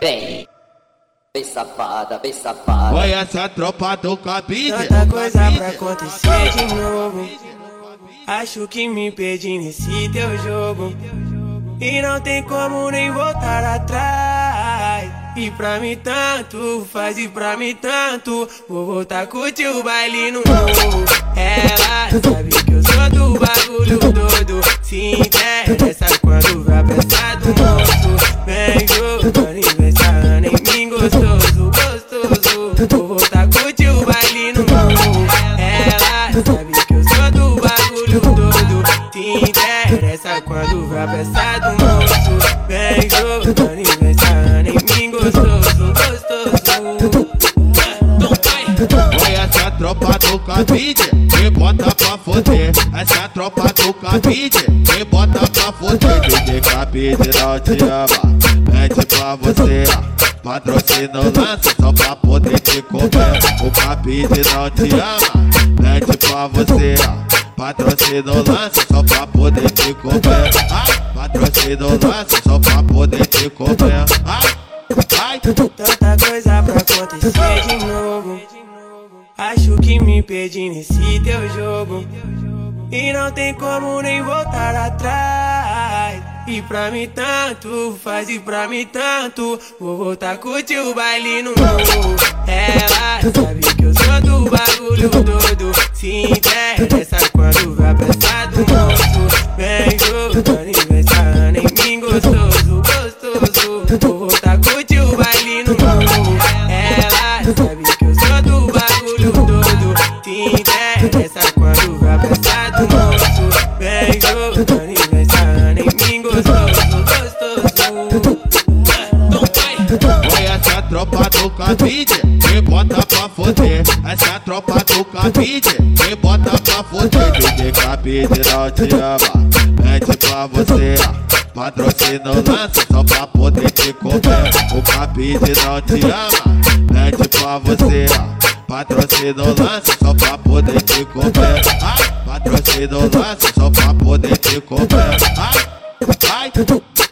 Vem, vem safada, vem safada. Foi essa tropa do cabide. Tanta coisa pra acontecer de novo. Acho que me perdi nesse teu jogo. E não tem como nem voltar atrás. E pra mim tanto, faz e pra mim tanto. Vou voltar a curtir o baile no novo. Ela sabe sabe que eu sou do bagulho todo. Se interessa quando vai prestar do moço. Vem jogando e vem sarrando em mim gostoso, gostoso. Foi essa tropa do cabide. Que bota pra foder. Essa tropa do cabide. Que bota pra foder. DJ cabide não te ama. Mete pra você. Patrocina o lance só pra poder te comer. O cabide não te ama. Mete pra você. Patrocina o lance só pra poder te comer. Ai, patrocina o lance só pra poder te comer. Ai. Tanta coisa pra acontecer de novo. Acho que me perdi nesse teu jogo. E não tem como nem voltar atrás. E pra mim tanto, faz e pra mim tanto. Vou voltar a curtir o baile no novo. Ela sabe gostoso, gostoso. Vou voltar o baile no novo. Ela sabe que eu sou do bagulho todo. Se interessa quando vai prestar do moço. Vem jogando e vem em mim gostoso, gostoso. Foi essa tropa do cabide que bota pra foder. Essa tropa do cabide que bota pra foder. DJ cabide não te ama, mete pra você. Patrocina o lance só pra poder te comer. O cabide não te ama, mete pra você. Patrocina o lance só pra poder te comer. Ai, patrocina o lance só pra poder te comer. Ai, ai.